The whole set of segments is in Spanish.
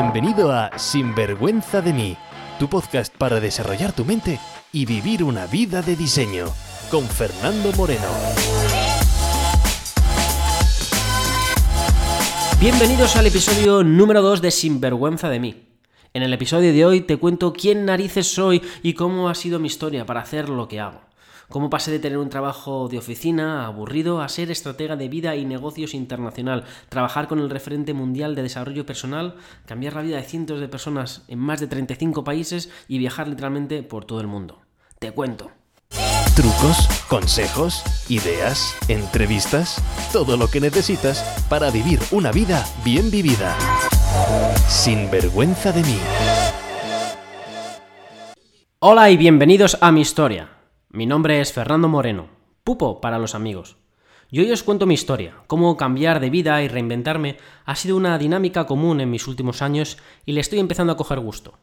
Bienvenido a Sinvergüenza de mí, tu podcast para desarrollar tu mente y vivir una vida de diseño, con Fernando Moreno. Bienvenidos al episodio número 2 de Sinvergüenza de mí. En el episodio de hoy te cuento quién narices soy y cómo ha sido mi historia para hacer lo que hago. Cómo pasé de tener un trabajo de oficina aburrido a ser estratega de vida y negocios internacional, trabajar con el referente mundial de desarrollo personal, cambiar la vida de cientos de personas en más de 35 países y viajar literalmente por todo el mundo. Te cuento. Trucos, consejos, ideas, entrevistas, todo lo que necesitas para vivir una vida bien vivida. Sin vergüenza de mí. Hola y bienvenidos a mi historia. Mi nombre es Fernando Moreno, Pupo para los amigos. Y hoy os cuento mi historia, cómo cambiar de vida y reinventarme ha sido una dinámica común en mis últimos años y le estoy empezando a coger gusto.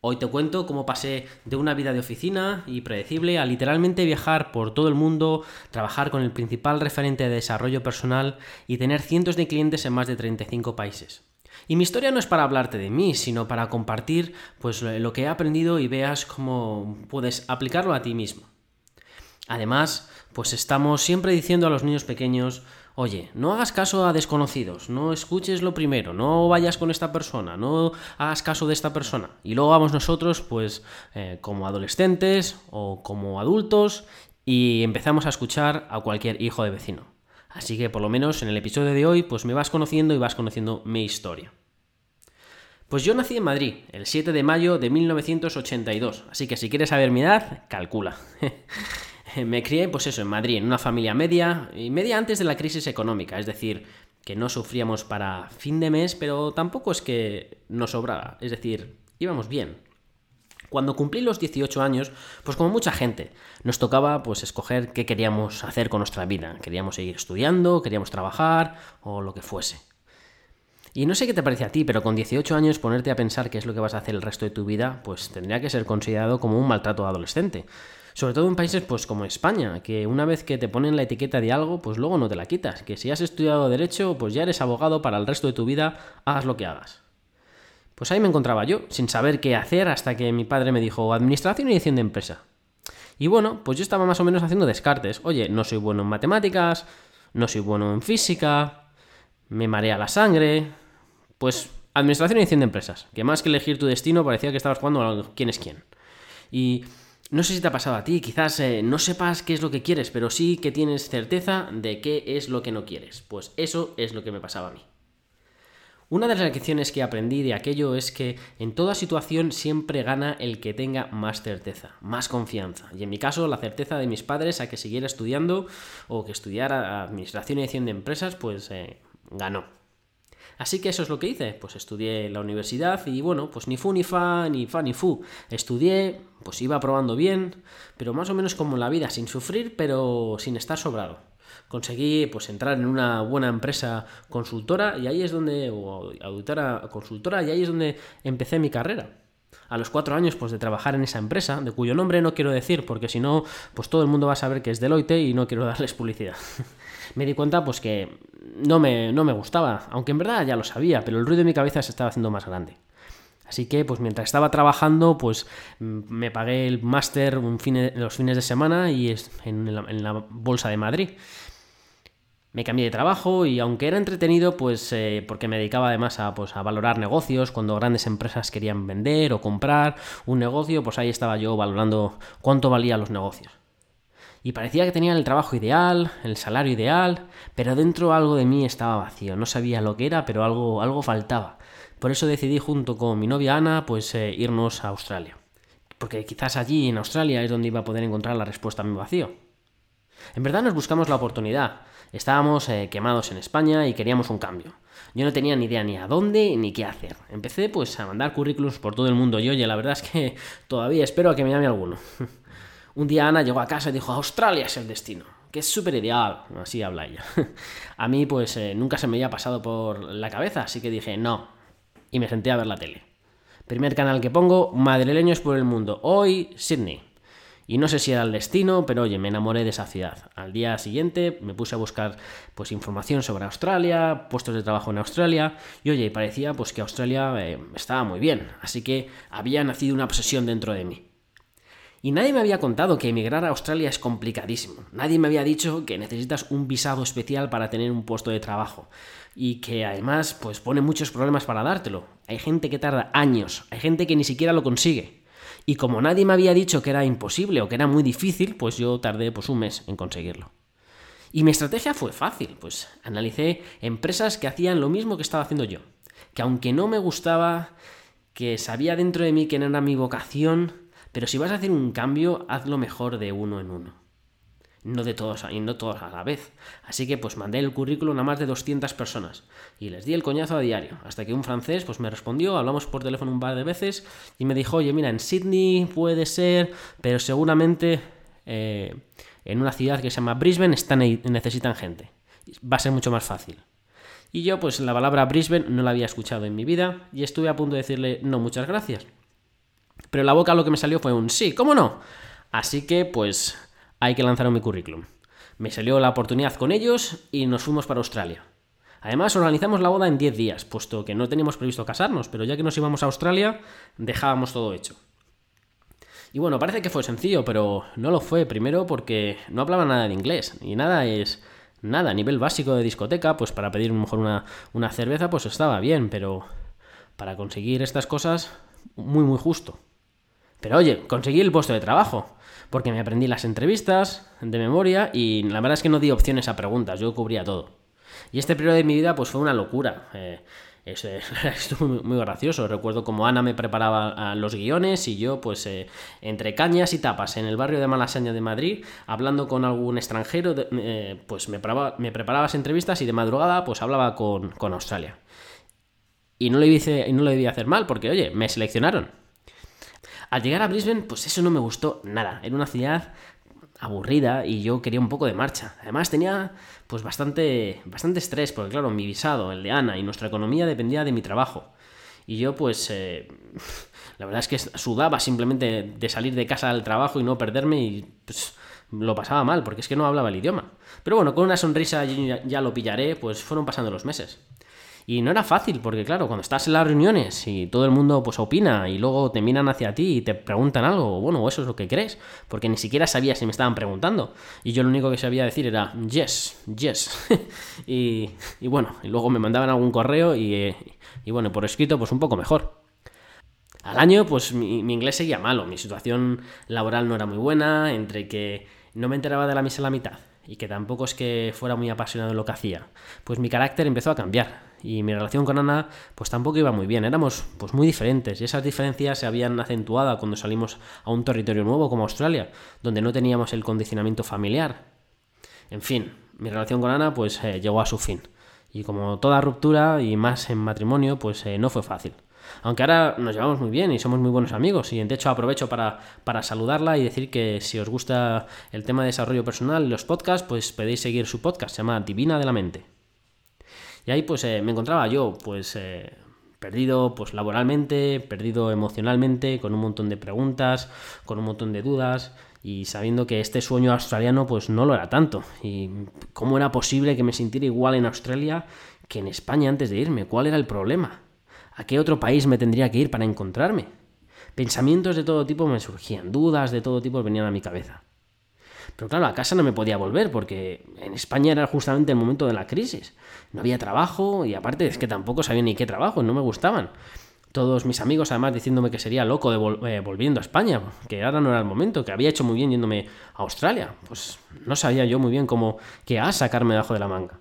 Hoy te cuento cómo pasé de una vida de oficina y predecible a literalmente viajar por todo el mundo, trabajar con el principal referente de desarrollo personal y tener cientos de clientes en más de 35 países. Y mi historia no es para hablarte de mí, sino para compartir pues, lo que he aprendido y veas cómo puedes aplicarlo a ti mismo. Además, pues estamos siempre diciendo a los niños pequeños, oye, no hagas caso a desconocidos, no escuches lo primero, no vayas con esta persona, no hagas caso de esta persona. Y luego vamos nosotros, pues, eh, como adolescentes o como adultos, y empezamos a escuchar a cualquier hijo de vecino. Así que por lo menos en el episodio de hoy, pues me vas conociendo y vas conociendo mi historia. Pues yo nací en Madrid, el 7 de mayo de 1982, así que si quieres saber mi edad, calcula. Me crié, pues eso, en Madrid, en una familia media, y media antes de la crisis económica, es decir, que no sufríamos para fin de mes, pero tampoco es que nos sobrara, es decir, íbamos bien. Cuando cumplí los 18 años, pues como mucha gente, nos tocaba pues escoger qué queríamos hacer con nuestra vida. Queríamos seguir estudiando, queríamos trabajar o lo que fuese. Y no sé qué te parece a ti, pero con 18 años ponerte a pensar qué es lo que vas a hacer el resto de tu vida, pues tendría que ser considerado como un maltrato adolescente. Sobre todo en países pues como España, que una vez que te ponen la etiqueta de algo, pues luego no te la quitas. Que si has estudiado derecho, pues ya eres abogado para el resto de tu vida, hagas lo que hagas. Pues ahí me encontraba yo, sin saber qué hacer, hasta que mi padre me dijo Administración y Edición de Empresa. Y bueno, pues yo estaba más o menos haciendo descartes. Oye, no soy bueno en matemáticas, no soy bueno en física, me marea la sangre. Pues administración y edición de empresas, que más que elegir tu destino parecía que estabas jugando a quién es quién. Y no sé si te ha pasado a ti, quizás eh, no sepas qué es lo que quieres, pero sí que tienes certeza de qué es lo que no quieres. Pues eso es lo que me pasaba a mí. Una de las lecciones que aprendí de aquello es que en toda situación siempre gana el que tenga más certeza, más confianza. Y en mi caso, la certeza de mis padres a que siguiera estudiando o que estudiara administración y edición de empresas, pues eh, ganó. Así que eso es lo que hice, pues estudié en la universidad y bueno, pues ni fu ni fa, ni fa ni fu. Estudié, pues iba probando bien, pero más o menos como la vida, sin sufrir, pero sin estar sobrado. Conseguí pues entrar en una buena empresa consultora y ahí es donde, o auditora consultora, y ahí es donde empecé mi carrera a los cuatro años pues, de trabajar en esa empresa, de cuyo nombre no quiero decir, porque si no, pues todo el mundo va a saber que es Deloitte y no quiero darles publicidad. me di cuenta pues que no me, no me gustaba, aunque en verdad ya lo sabía, pero el ruido de mi cabeza se estaba haciendo más grande. Así que, pues mientras estaba trabajando, pues mm, me pagué el máster los fines de semana y en la, en la Bolsa de Madrid me cambié de trabajo y aunque era entretenido, pues eh, porque me dedicaba además a, pues, a valorar negocios, cuando grandes empresas querían vender o comprar un negocio, pues ahí estaba yo valorando cuánto valían los negocios. Y parecía que tenía el trabajo ideal, el salario ideal, pero dentro algo de mí estaba vacío, no sabía lo que era, pero algo, algo faltaba. Por eso decidí junto con mi novia Ana, pues eh, irnos a Australia. Porque quizás allí en Australia es donde iba a poder encontrar la respuesta a mi vacío. En verdad nos buscamos la oportunidad, Estábamos eh, quemados en España y queríamos un cambio. Yo no tenía ni idea ni a dónde ni qué hacer. Empecé pues a mandar currículums por todo el mundo y oye, la verdad es que todavía espero a que me llame alguno. un día Ana llegó a casa y dijo, Australia es el destino, que es súper ideal, así habla ella. a mí pues eh, nunca se me había pasado por la cabeza, así que dije, no, y me senté a ver la tele. Primer canal que pongo, madrileños por el mundo, hoy Sydney. Y no sé si era el destino, pero oye, me enamoré de esa ciudad. Al día siguiente me puse a buscar pues información sobre Australia, puestos de trabajo en Australia, y oye, parecía pues que Australia eh, estaba muy bien, así que había nacido una obsesión dentro de mí. Y nadie me había contado que emigrar a Australia es complicadísimo. Nadie me había dicho que necesitas un visado especial para tener un puesto de trabajo. Y que además, pues pone muchos problemas para dártelo. Hay gente que tarda años, hay gente que ni siquiera lo consigue. Y como nadie me había dicho que era imposible o que era muy difícil, pues yo tardé pues un mes en conseguirlo. Y mi estrategia fue fácil, pues analicé empresas que hacían lo mismo que estaba haciendo yo. Que aunque no me gustaba, que sabía dentro de mí que no era mi vocación, pero si vas a hacer un cambio, hazlo mejor de uno en uno. No de todos y no todos a la vez. Así que pues mandé el currículum a más de 200 personas y les di el coñazo a diario. Hasta que un francés pues me respondió, hablamos por teléfono un par de veces y me dijo, oye, mira, en Sydney puede ser, pero seguramente eh, en una ciudad que se llama Brisbane están, necesitan gente. Va a ser mucho más fácil. Y yo pues la palabra Brisbane no la había escuchado en mi vida y estuve a punto de decirle, no, muchas gracias. Pero la boca lo que me salió fue un sí, ¿cómo no? Así que pues hay que lanzar mi currículum. Me salió la oportunidad con ellos y nos fuimos para Australia. Además, organizamos la boda en 10 días, puesto que no teníamos previsto casarnos, pero ya que nos íbamos a Australia, dejábamos todo hecho. Y bueno, parece que fue sencillo, pero no lo fue. Primero porque no hablaba nada de inglés, y nada es nada, a nivel básico de discoteca, pues para pedir mejor una, una cerveza, pues estaba bien, pero para conseguir estas cosas, muy, muy justo. Pero oye, conseguí el puesto de trabajo, porque me aprendí las entrevistas de memoria y la verdad es que no di opciones a preguntas, yo cubría todo. Y este periodo de mi vida pues fue una locura. Eh, estuvo muy, gracioso. Recuerdo como Ana me preparaba los guiones y yo, pues, eh, entre cañas y tapas en el barrio de Malasaña de Madrid, hablando con algún extranjero, eh, pues me preparaba, me preparaba las entrevistas y de madrugada, pues hablaba con, con Australia. Y no, le hice, y no lo debía hacer mal, porque, oye, me seleccionaron. Al llegar a Brisbane, pues eso no me gustó nada. Era una ciudad aburrida y yo quería un poco de marcha. Además tenía pues bastante, bastante estrés, porque claro, mi visado, el de Ana y nuestra economía dependía de mi trabajo. Y yo pues eh, la verdad es que sudaba simplemente de salir de casa al trabajo y no perderme y pues lo pasaba mal, porque es que no hablaba el idioma. Pero bueno, con una sonrisa ya lo pillaré, pues fueron pasando los meses. Y no era fácil, porque claro, cuando estás en las reuniones y todo el mundo pues opina y luego te miran hacia ti y te preguntan algo, bueno, eso es lo que crees, porque ni siquiera sabía si me estaban preguntando. Y yo lo único que sabía decir era yes, yes. y, bueno, y luego me mandaban algún correo y, y, bueno, por escrito pues un poco mejor. Al año, pues mi, mi, inglés seguía malo, mi situación laboral no era muy buena, entre que no me enteraba de la misa a la mitad y que tampoco es que fuera muy apasionado en lo que hacía, pues mi carácter empezó a cambiar y mi relación con Ana pues tampoco iba muy bien, éramos pues muy diferentes y esas diferencias se habían acentuado cuando salimos a un territorio nuevo como Australia, donde no teníamos el condicionamiento familiar. En fin, mi relación con Ana pues eh, llegó a su fin y como toda ruptura y más en matrimonio pues eh, no fue fácil. Aunque ahora nos llevamos muy bien y somos muy buenos amigos. Y de hecho aprovecho para, saludarla y decir que si os gusta el tema de desarrollo personal y los podcasts, pues podéis seguir su podcast, se llama Divina de la Mente. Y ahí pues eh, me encontraba yo, pues eh, perdido pues laboralmente, perdido emocionalmente, con un montón de preguntas, con un montón de dudas y sabiendo que este sueño australiano pues no lo era tanto y cómo era posible que me sintiera igual en Australia que en España antes de irme, cuál era el problema. ¿A qué otro país me tendría que ir para encontrarme? Pensamientos de todo tipo me surgían, dudas de todo tipo venían a mi cabeza. Pero claro, a casa no me podía volver porque en España era justamente el momento de la crisis. No había trabajo y aparte es que tampoco sabía ni qué trabajo, no me gustaban. Todos mis amigos además diciéndome que sería loco de eh, volviendo a España, que ahora no era el momento, que había hecho muy bien yéndome a Australia. Pues no sabía yo muy bien cómo que a sacarme debajo de la manga.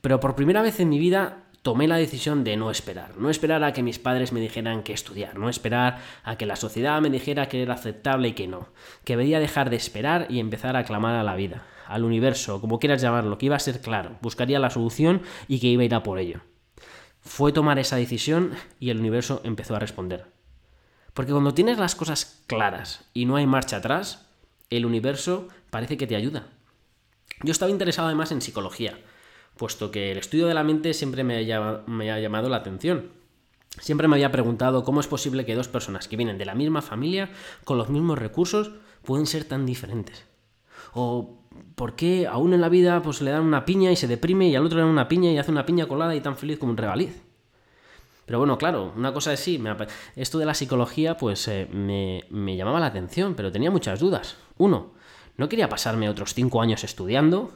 Pero por primera vez en mi vida tomé la decisión de no esperar, no esperar a que mis padres me dijeran que estudiar, no esperar a que la sociedad me dijera que era aceptable y que no, que debía dejar de esperar y empezar a clamar a la vida, al universo, como quieras llamarlo, que iba a ser claro, buscaría la solución y que iba a ir a por ello. Fue tomar esa decisión y el universo empezó a responder. Porque cuando tienes las cosas claras y no hay marcha atrás, el universo parece que te ayuda. Yo estaba interesado además en psicología, puesto que el estudio de la mente siempre me ha, llamado la atención. Siempre me había preguntado cómo es posible que dos personas que vienen de la misma familia, con los mismos recursos, pueden ser tan diferentes. O por qué a uno en la vida pues, le dan una piña y se deprime y al otro le dan una piña y hace una piña colada y tan feliz como un regaliz. Pero bueno, claro, una cosa es sí, esto de la psicología pues eh, me, me llamaba la atención, pero tenía muchas dudas. Uno, no quería pasarme otros cinco años estudiando,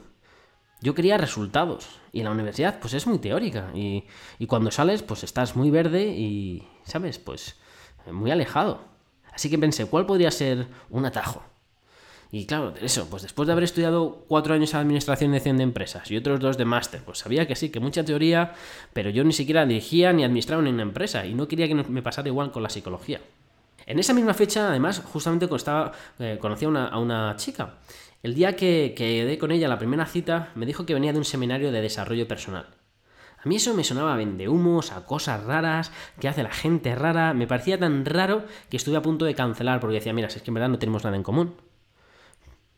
yo quería resultados. Y la universidad, pues es muy teórica. Y, y, cuando sales, pues estás muy verde y, ¿sabes? Pues muy alejado. Así que pensé, ¿cuál podría ser un atajo? Y claro, eso, pues después de haber estudiado cuatro años de administración y dirección de empresas y otros dos de máster, pues sabía que sí, que mucha teoría, pero yo ni siquiera dirigía ni administraba en una empresa y no quería que me pasara igual con la psicología. En esa misma fecha, además, justamente estaba, eh, conocí a una, chica. El día que, que quedé con ella la primera cita, me dijo que venía de un seminario de desarrollo personal. A mí eso me sonaba de humos, a cosas raras, que hace la gente rara. Me parecía tan raro que estuve a punto de cancelar porque decía, mira, es que en verdad no tenemos nada en común.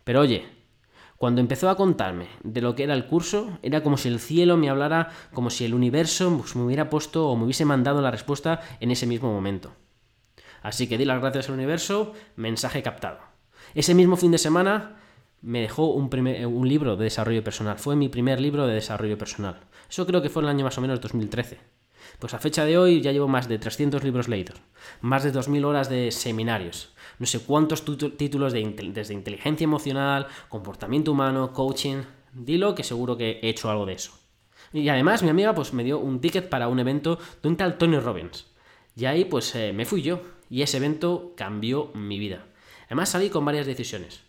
Pero oye, cuando empezó a contarme de lo que era el curso, era como si el cielo me hablara, como si el universo pues, me hubiera puesto o me hubiese mandado la respuesta en ese mismo momento. Así que di las gracias al universo, mensaje captado. Ese mismo fin de semana me dejó un, un, libro de desarrollo personal. Fue mi primer libro de desarrollo personal. Eso creo que fue en el año más o menos 2013. Pues a fecha de hoy ya llevo más de 300 libros leídos, más de 2.000 horas de seminarios, no sé cuántos títulos de, desde inteligencia emocional, comportamiento humano, coaching. Dilo que seguro que he hecho algo de eso. Y además mi amiga pues me dio un ticket para un evento de un tal Tony Robbins. Y ahí pues eh, me fui yo. Y ese evento cambió mi vida. Además salí con varias decisiones.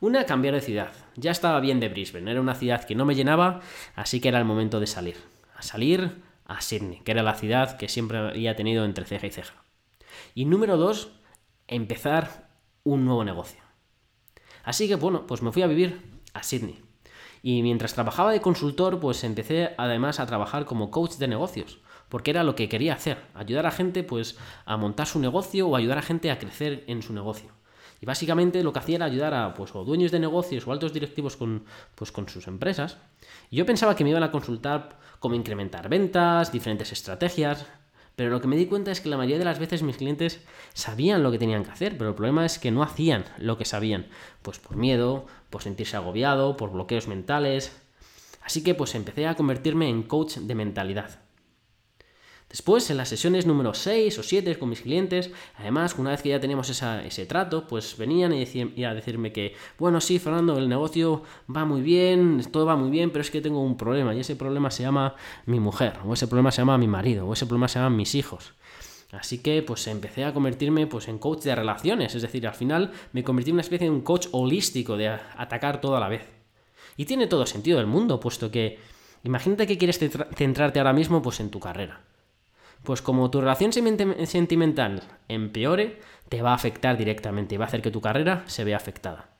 Una, cambiar de ciudad. Ya estaba bien de Brisbane, era una ciudad que no me llenaba, así que era el momento de salir. A salir a Sydney, que era la ciudad que siempre había tenido entre ceja y ceja. Y número dos, empezar un nuevo negocio. Así que bueno, pues me fui a vivir a Sydney. Y mientras trabajaba de consultor, pues empecé además a trabajar como coach de negocios porque era lo que quería hacer, ayudar a gente pues a montar su negocio o ayudar a gente a crecer en su negocio. Y básicamente lo que hacía era ayudar a pues, o dueños de negocios o altos directivos con, pues, con sus empresas. Y yo pensaba que me iban a consultar cómo incrementar ventas, diferentes estrategias, pero lo que me di cuenta es que la mayoría de las veces mis clientes sabían lo que tenían que hacer, pero el problema es que no hacían lo que sabían, pues por miedo, por sentirse agobiado, por bloqueos mentales. Así que pues empecé a convertirme en coach de mentalidad. Después, en las sesiones número 6 o 7 con mis clientes, además, una vez que ya teníamos ese trato, pues venían y, a decirme que, bueno, sí, Fernando, el negocio va muy bien, todo va muy bien, pero es que tengo un problema, y ese problema se llama mi mujer, o ese problema se llama mi marido, o ese problema se llama mis hijos. Así que pues empecé a convertirme pues, en coach de relaciones, es decir, al final me convertí en una especie de un coach holístico de atacar todo a la vez. Y tiene todo sentido del mundo, puesto que imagínate que quieres centrarte ahora mismo pues en tu carrera. Pues como tu relación sentimental empeore, te va a afectar directamente y va a hacer que tu carrera se vea afectada.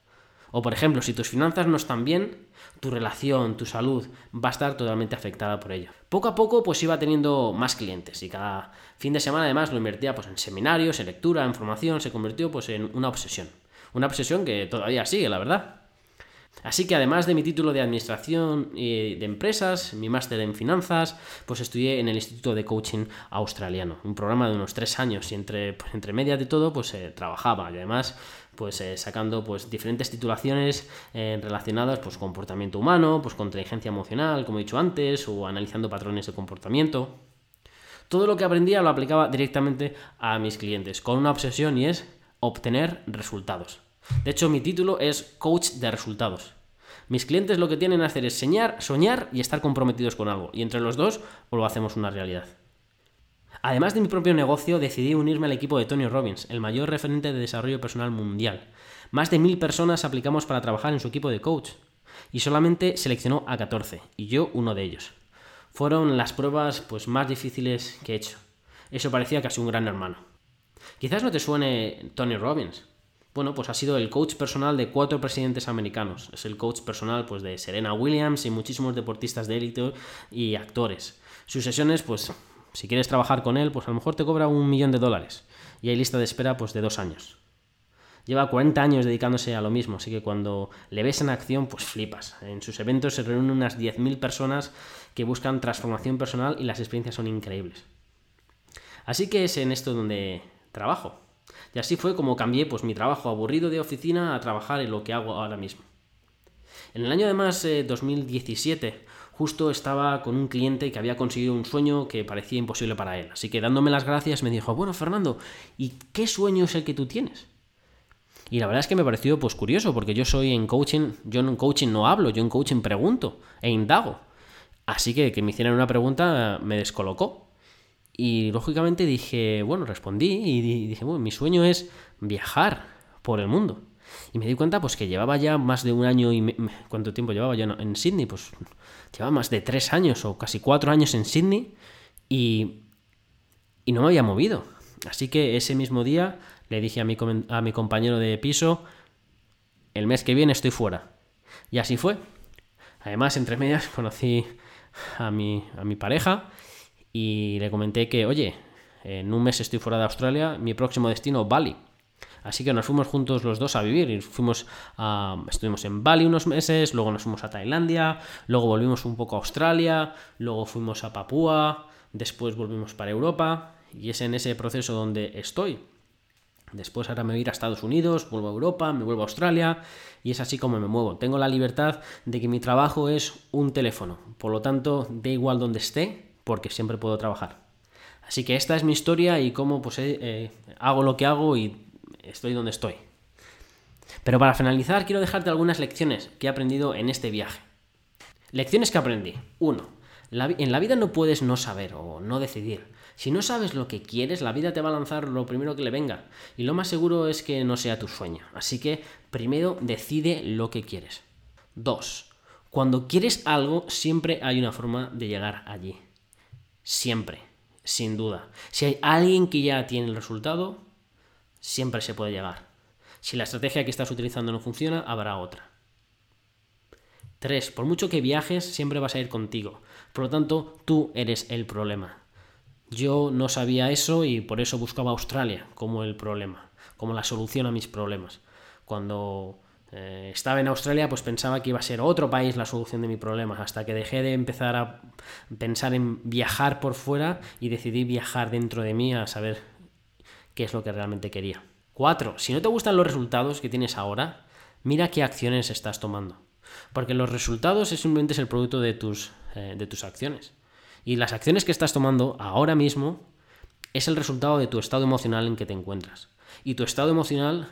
O por ejemplo, si tus finanzas no están bien, tu relación, tu salud va a estar totalmente afectada por ello. Poco a poco pues iba teniendo más clientes y cada fin de semana además lo invertía pues en seminarios, en lectura, en formación, se convirtió pues en una obsesión. Una obsesión que todavía sigue, la verdad. Así que además de mi título de Administración de Empresas, mi máster en Finanzas, pues estudié en el Instituto de Coaching Australiano, un programa de unos tres años y entre, pues, entre medias de todo pues eh, trabajaba y además pues eh, sacando pues diferentes titulaciones eh, relacionadas pues comportamiento humano, pues con inteligencia emocional, como he dicho antes, o analizando patrones de comportamiento. Todo lo que aprendía lo aplicaba directamente a mis clientes con una obsesión y es obtener resultados. De hecho, mi título es Coach de Resultados. Mis clientes lo que tienen que hacer es soñar, soñar y estar comprometidos con algo. Y entre los dos, lo hacemos una realidad. Además de mi propio negocio, decidí unirme al equipo de Tony Robbins, el mayor referente de desarrollo personal mundial. Más de mil personas aplicamos para trabajar en su equipo de coach. Y solamente seleccionó a 14, y yo uno de ellos. Fueron las pruebas pues, más difíciles que he hecho. Eso parecía casi un gran hermano. Quizás no te suene Tony Robbins, bueno, pues ha sido el coach personal de cuatro presidentes americanos. Es el coach personal pues, de Serena Williams y muchísimos deportistas de élite y actores. Sus sesiones, pues, si quieres trabajar con él, pues a lo mejor te cobra un millón de dólares. Y hay lista de espera pues, de dos años. Lleva 40 años dedicándose a lo mismo, así que cuando le ves en acción, pues flipas. En sus eventos se reúnen unas 10.000 personas que buscan transformación personal y las experiencias son increíbles. Así que es en esto donde trabajo. Y así fue como cambié pues, mi trabajo aburrido de oficina a trabajar en lo que hago ahora mismo. En el año además 2017 justo estaba con un cliente que había conseguido un sueño que parecía imposible para él. Así que dándome las gracias me dijo, bueno Fernando, ¿y qué sueño es el que tú tienes? Y la verdad es que me pareció pues curioso, porque yo soy en coaching, yo en coaching no hablo, yo en coaching pregunto e indago. Así que que me hicieran una pregunta me descolocó. Y lógicamente dije, bueno, respondí y dije, bueno, mi sueño es viajar por el mundo. Y me di cuenta pues que llevaba ya más de un año y... ¿Cuánto tiempo llevaba yo en Sydney? Pues llevaba más de tres años o casi cuatro años en Sydney y, y no me había movido. Así que ese mismo día le dije a mi, a mi compañero de piso, el mes que viene estoy fuera. Y así fue. Además, entre medias conocí a mi, a mi pareja y le comenté que, oye, en un mes estoy fuera de Australia, mi próximo destino, Bali. Así que nos fuimos juntos los dos a vivir. Y fuimos a, estuvimos en Bali unos meses, luego nos fuimos a Tailandia, luego volvimos un poco a Australia, luego fuimos a Papúa, después volvimos para Europa. Y es en ese proceso donde estoy. Después ahora me voy a ir a Estados Unidos, vuelvo a Europa, me vuelvo a Australia y es así como me muevo. Tengo la libertad de que mi trabajo es un teléfono. Por lo tanto, da igual donde esté, porque siempre puedo trabajar. Así que esta es mi historia y cómo pues, eh, hago lo que hago y estoy donde estoy. Pero para finalizar, quiero dejarte algunas lecciones que he aprendido en este viaje. Lecciones que aprendí. 1. En la vida no puedes no saber o no decidir. Si no sabes lo que quieres, la vida te va a lanzar lo primero que le venga. Y lo más seguro es que no sea tu sueño. Así que primero decide lo que quieres. 2. Cuando quieres algo, siempre hay una forma de llegar allí. Siempre, sin duda. Si hay alguien que ya tiene el resultado, siempre se puede llegar. Si la estrategia que estás utilizando no funciona, habrá otra. 3. Por mucho que viajes, siempre vas a ir contigo. Por lo tanto, tú eres el problema. Yo no sabía eso y por eso buscaba Australia como el problema, como la solución a mis problemas. Cuando eh, estaba en Australia, pues pensaba que iba a ser otro país la solución de mi problema, hasta que dejé de empezar a pensar en viajar por fuera y decidí viajar dentro de mí a saber qué es lo que realmente quería. 4. Si no te gustan los resultados que tienes ahora, mira qué acciones estás tomando. Porque los resultados es simplemente es el producto de tus, eh, de tus acciones. Y las acciones que estás tomando ahora mismo es el resultado de tu estado emocional en que te encuentras. Y tu estado emocional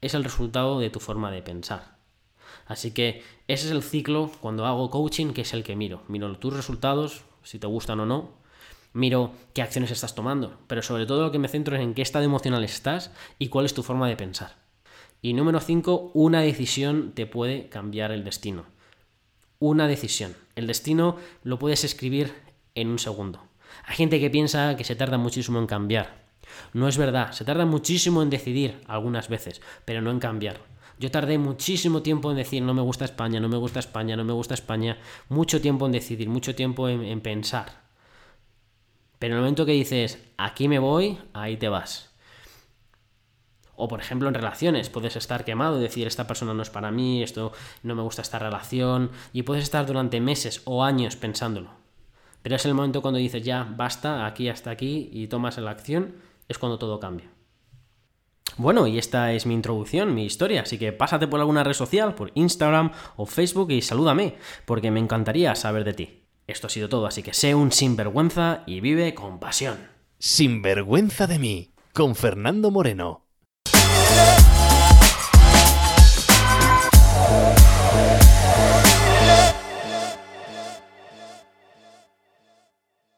es el resultado de tu forma de pensar. Así que ese es el ciclo cuando hago coaching, que es el que miro. Miro tus resultados, si te gustan o no, miro qué acciones estás tomando, pero sobre todo lo que me centro es en qué estado emocional estás y cuál es tu forma de pensar. Y número 5, una decisión te puede cambiar el destino. Una decisión. El destino lo puedes escribir en un segundo. Hay gente que piensa que se tarda muchísimo en cambiar. No es verdad, se tarda muchísimo en decidir algunas veces, pero no en cambiar. Yo tardé muchísimo tiempo en decir no me gusta España, no me gusta España, no me gusta España, mucho tiempo en decidir, mucho tiempo en, en pensar. Pero en el momento que dices aquí me voy, ahí te vas. O por ejemplo en relaciones, puedes estar quemado y decir esta persona no es para mí, esto no me gusta esta relación, y puedes estar durante meses o años pensándolo. Pero es el momento cuando dices ya basta, aquí hasta aquí, y tomas la acción, es cuando todo cambia. Bueno, y esta es mi introducción, mi historia, así que pásate por alguna red social, por Instagram o Facebook y salúdame, porque me encantaría saber de ti. Esto ha sido todo, así que sé un sinvergüenza y vive con pasión. Sinvergüenza de mí, con Fernando Moreno.